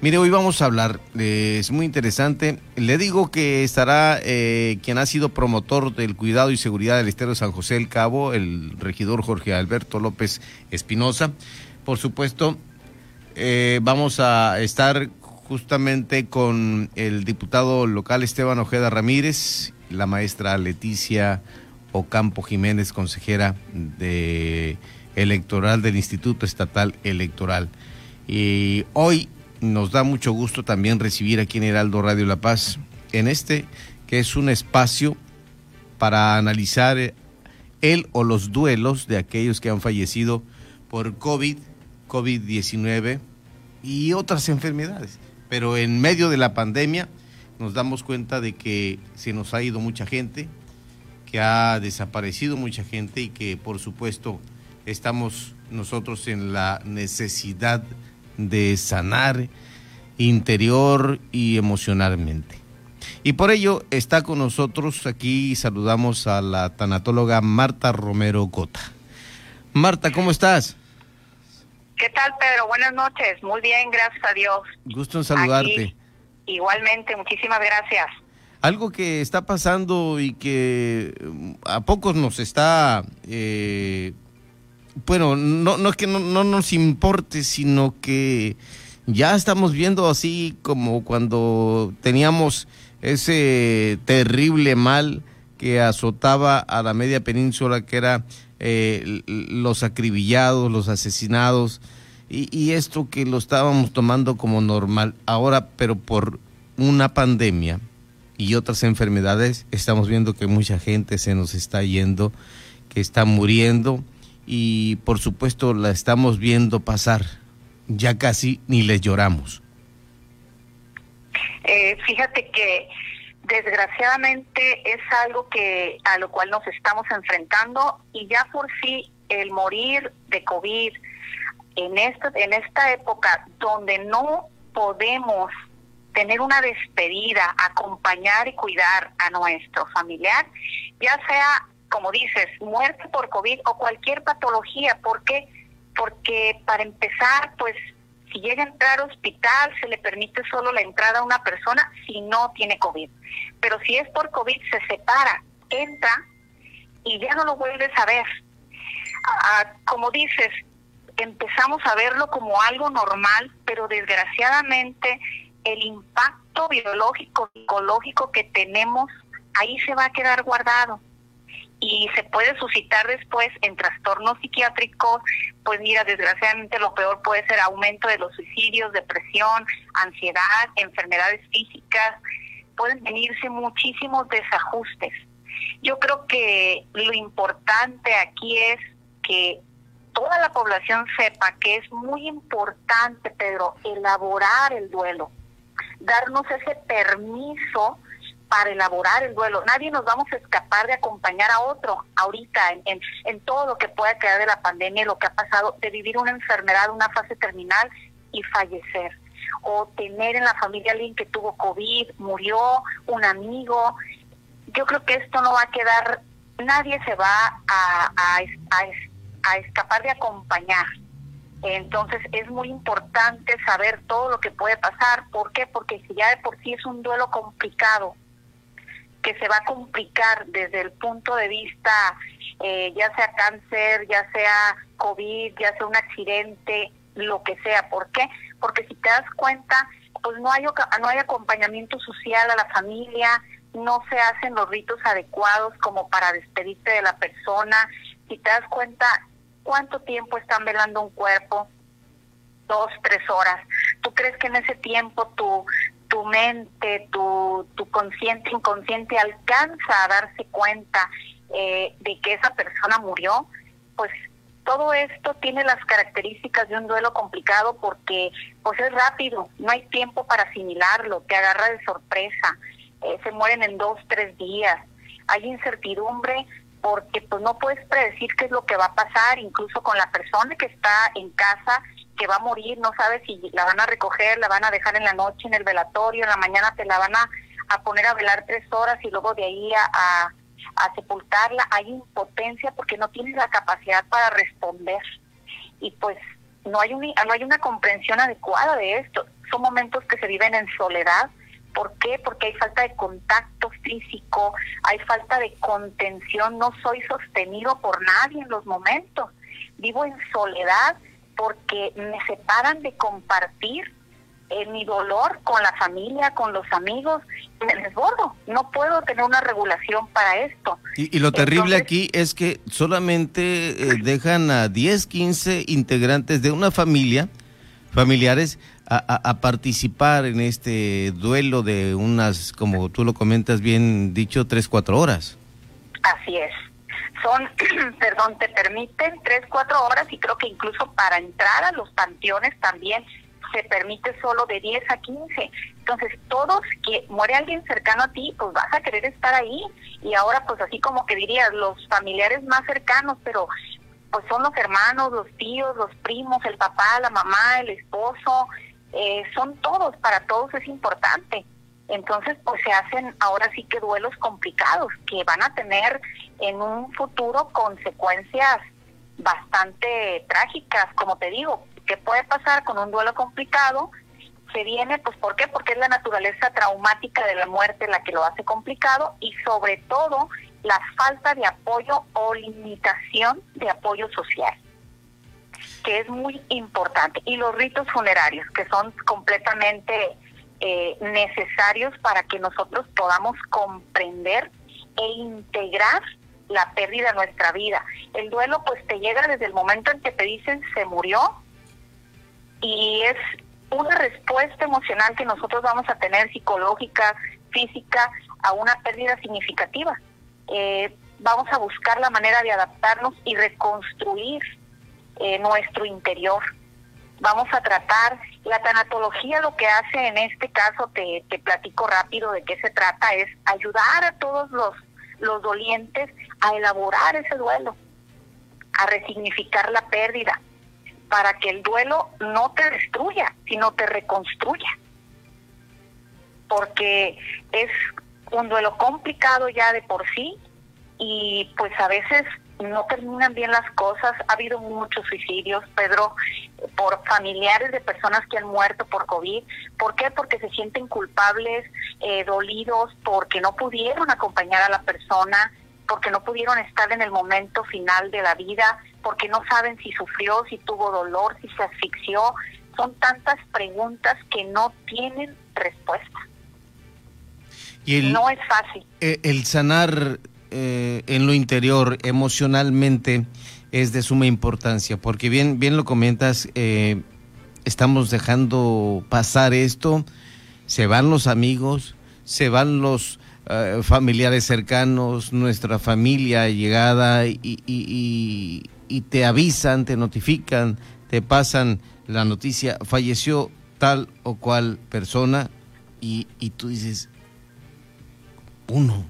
Mire, hoy vamos a hablar, eh, es muy interesante. Le digo que estará eh, quien ha sido promotor del cuidado y seguridad del Estero de San José del Cabo, el regidor Jorge Alberto López Espinosa. Por supuesto, eh, vamos a estar justamente con el diputado local Esteban Ojeda Ramírez, la maestra Leticia Ocampo Jiménez, consejera de electoral del Instituto Estatal Electoral. Y hoy nos da mucho gusto también recibir aquí en Heraldo Radio La Paz, en este que es un espacio para analizar el o los duelos de aquellos que han fallecido por COVID, COVID-19 y otras enfermedades. Pero en medio de la pandemia nos damos cuenta de que se nos ha ido mucha gente, que ha desaparecido mucha gente y que por supuesto estamos nosotros en la necesidad de sanar interior y emocionalmente. Y por ello está con nosotros aquí saludamos a la tanatóloga Marta Romero Cota. Marta, ¿cómo estás? ¿Qué tal, Pedro? Buenas noches. Muy bien, gracias a Dios. Gusto en saludarte. igualmente, muchísimas gracias. Algo que está pasando y que mm, a pocos nos está eh, bueno, no, es que no, nos importe, sino que ya estamos viendo así como cuando teníamos ese terrible mal que azotaba a la media península, que era eh, los acribillados, los asesinados, y, esto que lo estábamos tomando como normal. Ahora, pero por una pandemia y otras enfermedades, estamos viendo que mucha gente se nos está yendo, que está muriendo y por supuesto la estamos viendo pasar. Ya casi ni les lloramos. Eh, fíjate que desgraciadamente es algo que a lo cual nos estamos enfrentando y ya por sí el morir de COVID en esta en esta época donde no podemos tener una despedida, acompañar y cuidar a nuestro familiar, ya sea como dices, muerte por COVID o cualquier patología. ¿Por qué? Porque para empezar, pues si llega a entrar al hospital, se le permite solo la entrada a una persona si no tiene COVID. Pero si es por COVID, se separa, entra y ya no lo vuelves a ver. Ah, como dices, empezamos a verlo como algo normal, pero desgraciadamente el impacto biológico, psicológico que tenemos, ahí se va a quedar guardado y se puede suscitar después en trastornos psiquiátricos, pues mira, desgraciadamente lo peor puede ser aumento de los suicidios, depresión, ansiedad, enfermedades físicas, pueden venirse muchísimos desajustes. Yo creo que lo importante aquí es que toda la población sepa que es muy importante, Pedro, elaborar el duelo, darnos ese permiso para elaborar el duelo. Nadie nos vamos a escapar de acompañar a otro ahorita en, en, todo lo que pueda quedar de la pandemia, lo que ha pasado, de vivir una enfermedad, una fase terminal y fallecer. O tener en la familia alguien que tuvo COVID, murió, un amigo. Yo creo que esto no va a quedar, nadie se va a, a, escapar de acompañar. Entonces es muy importante saber todo lo que puede pasar. ¿Por qué? Porque si ya de por sí es un duelo complicado, que se va a complicar desde el punto de vista, eh, ya sea cáncer, ya sea COVID, ya sea un accidente, lo que sea. ¿Por qué? Porque si te das cuenta, pues no hay, no hay acompañamiento social a la familia, no se hacen los ritos adecuados como para despedirte de la persona. Si te das cuenta, ¿cuánto tiempo están velando un cuerpo? Dos, tres horas. ¿Tú crees que en ese tiempo tu, tu mente, tu, tu consciente, inconsciente alcanza a darse cuenta eh, de que esa persona murió, pues todo esto tiene las características de un duelo complicado porque pues es rápido, no hay tiempo para asimilarlo, te agarra de sorpresa, eh, se mueren en dos, tres días, hay incertidumbre porque pues no puedes predecir qué es lo que va a pasar, incluso con la persona que está en casa que va a morir, no sabes si la van a recoger, la van a dejar en la noche en el velatorio, en la mañana te la van a, poner a velar tres horas y luego de ahí a, a, sepultarla. Hay impotencia porque no tienes la capacidad para responder. Y pues no hay, un, no hay una comprensión adecuada de esto. Son momentos que se viven en soledad. ¿Por qué? Porque hay falta de contacto físico, hay falta de contención, no soy sostenido por nadie en los momentos. Vivo en soledad porque me separan de compartir en mi dolor con la familia, con los amigos, me desbordo. No puedo tener una regulación para esto. Y, lo terrible aquí es que solamente eh, dejan a 10, 15 integrantes de una familia, familiares, a, participar en este duelo de unas, como tú lo comentas bien dicho, 3, 4 horas. Así es. Son, perdón, te permiten 3, 4 horas y creo que incluso para entrar a los panteones también se permite solo de 10 a 15. Entonces, todos que muere alguien cercano a ti, pues vas a querer estar ahí. Y ahora, pues así como que dirías, los familiares más cercanos, pero pues son los hermanos, los tíos, los primos, el papá, la mamá, el esposo, eh, son todos, para todos es importante. Entonces, pues se hacen ahora sí que duelos complicados que van a tener en un futuro consecuencias bastante trágicas, como te digo, ¿Qué puede pasar con un duelo complicado? Se viene, pues, ¿por qué? Porque es la naturaleza traumática de la muerte la que lo hace complicado y sobre todo la falta de apoyo o limitación de apoyo social, que es muy importante. Y los ritos funerarios, que son completamente eh, necesarios para que nosotros podamos comprender e integrar la pérdida de nuestra vida. El duelo pues te llega desde el momento en que te dicen se murió y es una respuesta emocional que nosotros vamos a tener psicológica, física, a una pérdida significativa. Eh, vamos a buscar la manera de adaptarnos y reconstruir eh, nuestro interior. Vamos a tratar, la tanatología lo que hace en este caso, te, te platico rápido de qué se trata, es ayudar a todos los, los dolientes a elaborar ese duelo, a resignificar la pérdida, para que el duelo no te destruya, sino te reconstruya. Porque es un duelo complicado ya de por sí y pues a veces no terminan bien las cosas. Ha habido muchos suicidios, Pedro, por familiares de personas que han muerto por COVID. ¿Por qué? Porque se sienten culpables, eh, dolidos, porque no pudieron acompañar a la persona, porque no pudieron estar en el momento final de la vida porque no saben si sufrió, si tuvo dolor, si se asfixió. Son tantas preguntas que no tienen respuesta. Y no es fácil. Eh, el sanar eh, en lo interior emocionalmente es de suma importancia, porque bien, bien lo comentas, eh, estamos dejando pasar esto, se van los amigos, se van los familiares cercanos, nuestra familia llegada y, y te avisan, te notifican, te pasan la noticia, falleció tal o cual persona y, y tú dices, uno,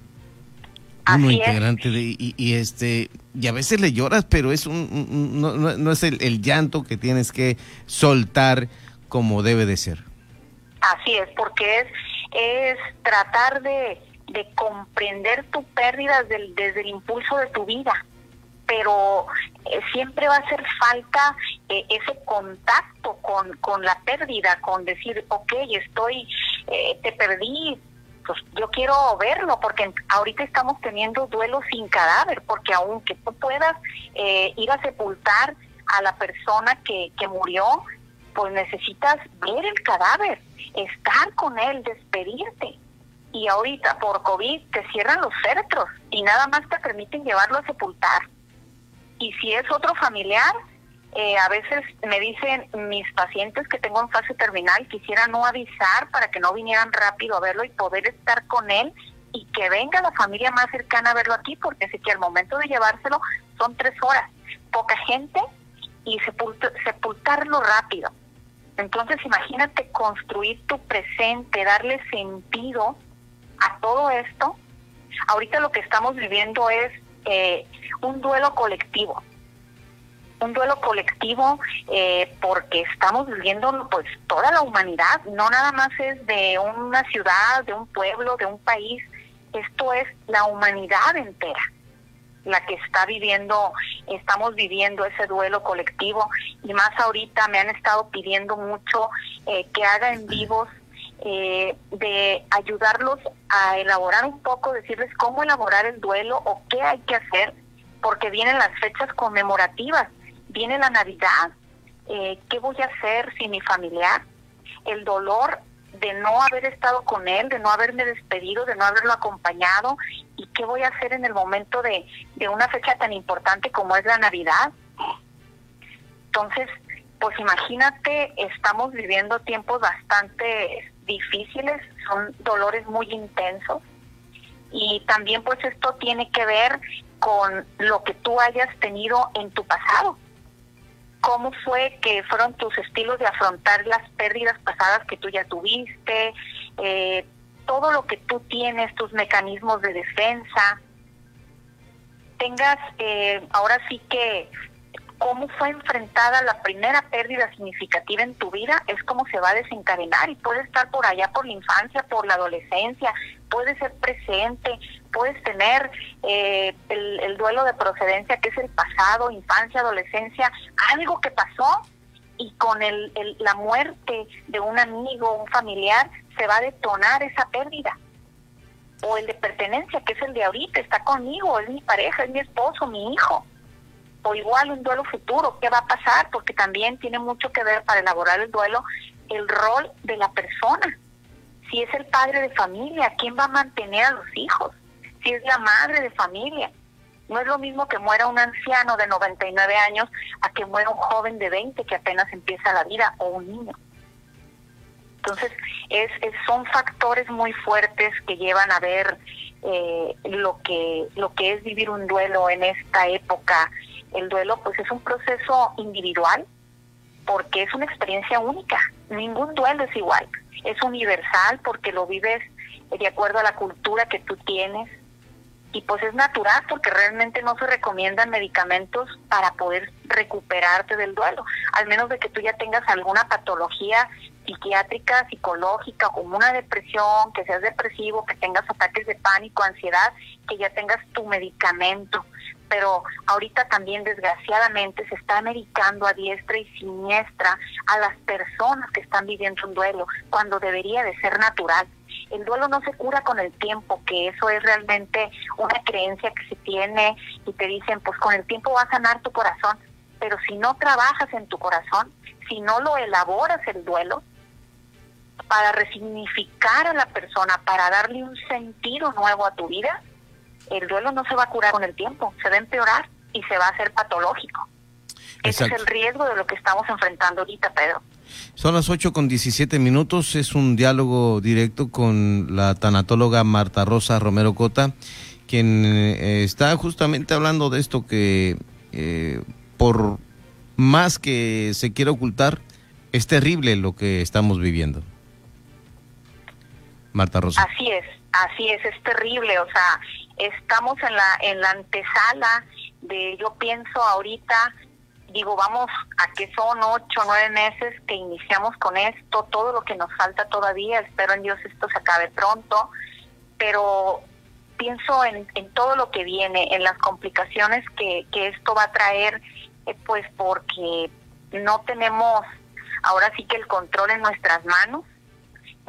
uno integrante de, y, este y a veces le lloras pero es un, no, no, es el, llanto que tienes que soltar como debe de ser. Así es porque es es tratar de, de comprender tu pérdida desde desde el impulso de tu vida. Pero eh, siempre va a hacer falta eh, ese contacto con, con la pérdida, con decir, ok, estoy, eh, te perdí, yo quiero verlo, porque ahorita estamos teniendo duelo sin cadáver, porque aunque tú puedas ir a sepultar a la persona que, que murió, pues necesitas ver el cadáver, estar con él, despedirte. Y ahorita por COVID te cierran los féretros y nada más te permiten llevarlo a sepultar y si es otro familiar, eh, a veces me dicen mis pacientes que tengo en fase terminal, quisiera no avisar para que no vinieran rápido a verlo y poder estar con él y que venga la familia más cercana a verlo aquí, porque sé que al momento de llevárselo son tres horas, poca gente y sepultarlo rápido. Entonces imagínate construir tu presente, darle sentido a todo esto. Ahorita lo que estamos viviendo es eh, un duelo colectivo. Un duelo colectivo eh, porque estamos viviendo pues toda la humanidad, no nada más es de una ciudad, de un pueblo, de un país, esto es la humanidad entera. la que está viviendo, estamos viviendo ese duelo colectivo y más ahorita me han estado pidiendo mucho eh, que haga en vivos eh, de ayudarlos a elaborar un poco, decirles cómo elaborar el duelo o qué hay que hacer, porque vienen las fechas conmemorativas, viene la Navidad, eh, ¿qué voy a hacer sin mi familiar? El dolor de no haber estado con él, de no haberme despedido, de no haberlo acompañado, y qué voy a hacer en el momento de, de una fecha tan importante como es la Navidad. Entonces, pues imagínate, estamos viviendo tiempos bastante difíciles, son dolores muy intensos y también pues esto tiene que ver con lo que tú hayas tenido en tu pasado. ¿Cómo fue que fueron tus estilos de afrontar las pérdidas pasadas que tú ya tuviste? Eh, todo lo que tú tienes, tus mecanismos de defensa, tengas eh, ahora sí que cómo fue enfrentada la primera pérdida significativa en tu vida, es como se va a desencadenar y puede estar por allá por la infancia, por la adolescencia, puede ser presente, puedes tener eh, el, duelo de procedencia que es el pasado, infancia, adolescencia, algo que pasó y con el, la muerte de un amigo, un familiar, se va a detonar esa pérdida. O el de pertenencia, que es el de ahorita, está conmigo, es mi pareja, es mi esposo, mi hijo o igual un duelo futuro, ¿qué va a pasar? Porque también tiene mucho que ver para elaborar el duelo el rol de la persona. Si es el padre de familia, ¿quién va a mantener a los hijos? Si es la madre de familia. No es lo mismo que muera un anciano de 99 años a que muera un joven de 20 que apenas empieza la vida o un niño. Entonces, es, son factores muy fuertes que llevan a ver eh, lo que lo que es vivir un duelo en esta época el duelo pues es un proceso individual porque es una experiencia única. Ningún duelo es igual. Es universal porque lo vives de acuerdo a la cultura que tú tienes. Y pues es natural porque realmente no se recomiendan medicamentos para poder recuperarte del duelo, al menos de que tú ya tengas alguna patología psiquiátrica, psicológica, como una depresión, que seas depresivo, que tengas ataques de pánico, ansiedad, que ya tengas tu medicamento pero ahorita también desgraciadamente se está medicando a diestra y siniestra a las personas que están viviendo un duelo, cuando debería de ser natural. El duelo no se cura con el tiempo, que eso es realmente una creencia que se tiene y te dicen, pues con el tiempo va a sanar tu corazón, pero si no trabajas en tu corazón, si no lo elaboras el duelo, para resignificar a la persona, para darle un sentido nuevo a tu vida, el duelo no se va a curar con el tiempo, se va a empeorar y se va a hacer patológico. Ese es el riesgo de lo que estamos enfrentando ahorita, Pedro. Son las 8 con 17 minutos, es un diálogo directo con la tanatóloga Marta Rosa Romero Cota, quien eh, está justamente hablando de esto que eh, por más que se quiera ocultar, es terrible lo que estamos viviendo. Marta Rosa. Así es, así es, es terrible, o sea, estamos en la, en la antesala de, yo pienso ahorita, digo, vamos a que son ocho, nueve meses que iniciamos con esto, todo lo que nos falta todavía, espero en Dios esto se acabe pronto, pero pienso en, todo lo que viene, en las complicaciones que, que esto va a traer, eh, pues porque no tenemos ahora sí que el control en nuestras manos,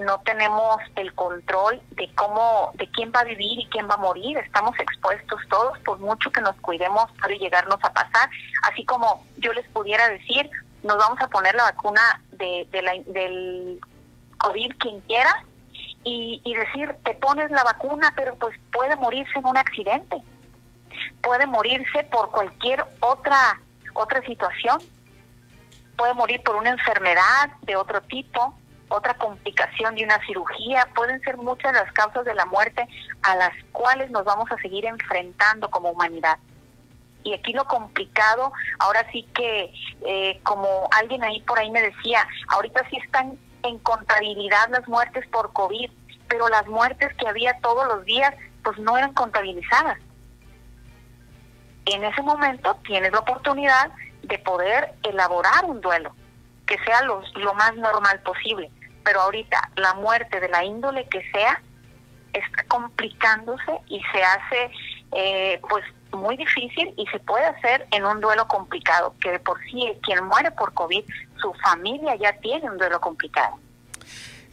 no tenemos el control de cómo, de quién va a vivir y quién va a morir. Estamos expuestos todos, por mucho que nos cuidemos, puede llegarnos a pasar. Así como yo les pudiera decir, nos vamos a poner la vacuna de, la, del COVID quien quiera y, y decir, te pones la vacuna, pero pues puede morirse en un accidente, puede morirse por cualquier otra otra situación, puede morir por una enfermedad de otro tipo, otra complicación de una cirugía, pueden ser muchas las causas de la muerte a las cuales nos vamos a seguir enfrentando como humanidad. Y aquí lo complicado, ahora sí que, eh, como alguien ahí por ahí me decía, ahorita sí están en contabilidad las muertes por COVID, pero las muertes que había todos los días, pues no eran contabilizadas. En ese momento tienes la oportunidad de poder elaborar un duelo que sea lo, lo más normal posible pero ahorita la muerte de la índole que sea está complicándose y se hace eh, pues muy difícil y se puede hacer en un duelo complicado, que de por sí quien muere por COVID, su familia ya tiene un duelo complicado.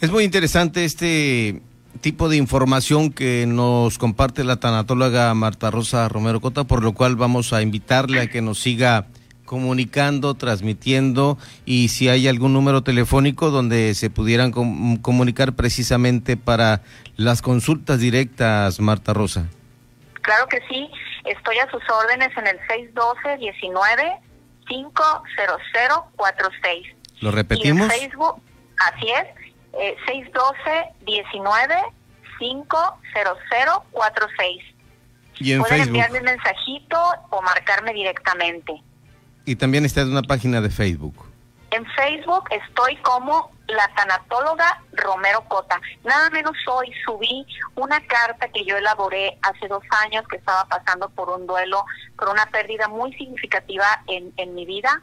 Es muy interesante este tipo de información que nos comparte la tanatóloga Marta Rosa Romero Cota, por lo cual vamos a invitarle a que nos siga comunicando, transmitiendo y si hay algún número telefónico donde se pudieran comunicar precisamente para las consultas directas, Marta Rosa. Claro que sí, estoy a sus órdenes en el 612 19 50046. ¿Lo repetimos? en Facebook, así es, eh, 612 19 50046. Y en Pueden Facebook. enviarme un mensajito o marcarme directamente. Y también está en una página de Facebook. En Facebook estoy como la tanatóloga Romero Cota. Nada menos hoy subí una carta que yo elaboré hace dos años que estaba pasando por un duelo, por una pérdida muy significativa en, en mi vida.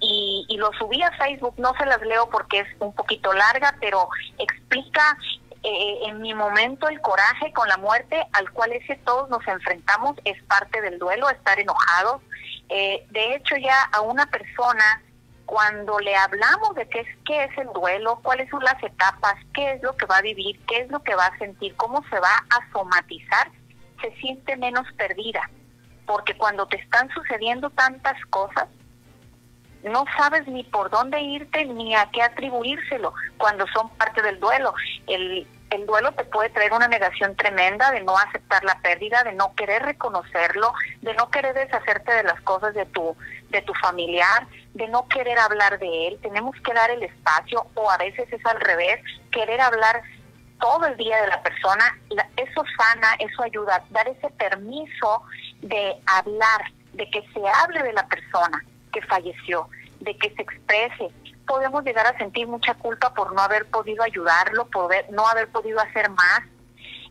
Y, lo subí a Facebook, no se las leo porque es un poquito larga, pero explica eh, en mi momento el coraje con la muerte al cual ese todos nos enfrentamos es parte del duelo, estar enojados. Eh, de hecho ya a una persona cuando le hablamos de qué es, qué es el duelo, cuáles son las etapas, qué es lo que va a vivir, qué es lo que va a sentir, cómo se va a somatizar, se siente menos perdida. Porque cuando te están sucediendo tantas cosas, no sabes ni por dónde irte ni a qué atribuírselo cuando son parte del duelo. El, el duelo te puede traer una negación tremenda de no aceptar la pérdida, de no querer reconocerlo, de no querer deshacerte de las cosas de tu de tu familiar, de no querer hablar de él. Tenemos que dar el espacio o a veces es al revés, querer hablar todo el día de la persona, eso sana, eso ayuda, dar ese permiso de hablar, de que se hable de la persona que falleció, de que se exprese. Podemos llegar a sentir mucha culpa por no haber podido ayudarlo, poder, no haber podido hacer más.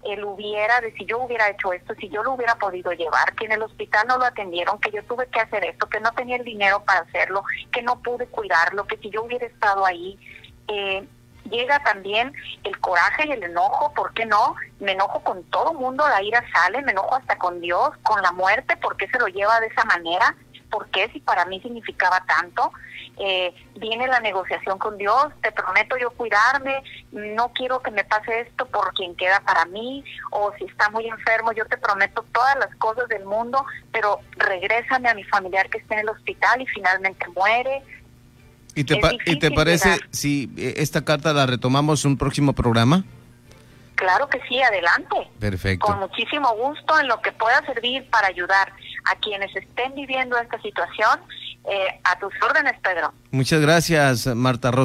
Él hubiera, de si yo hubiera hecho esto, si yo lo hubiera podido llevar, que en el hospital no lo atendieron, que yo tuve que hacer esto, que no tenía el dinero para hacerlo, que no pude cuidarlo, que si yo hubiera estado ahí. Eh, llega también el coraje y el enojo, ¿por qué no? Me enojo con todo mundo, la ira sale, me enojo hasta con Dios, con la muerte, ¿por qué se lo lleva de esa manera? ¿Por qué si para mí significaba tanto? Eh, viene la negociación con Dios, te prometo yo cuidarme, no quiero que me pase esto por quien queda para mí, o si está muy enfermo, yo te prometo todas las cosas del mundo, pero regrésame a mi familiar que esté en el hospital y finalmente muere. ¿Y te, ¿y te parece si eh, esta carta la retomamos en un próximo programa? Claro que sí, adelante. Perfecto. Con muchísimo gusto en lo que pueda servir para ayudar a quienes estén viviendo esta situación. Eh, a tus órdenes, Pedro. Muchas gracias, Marta Rosa.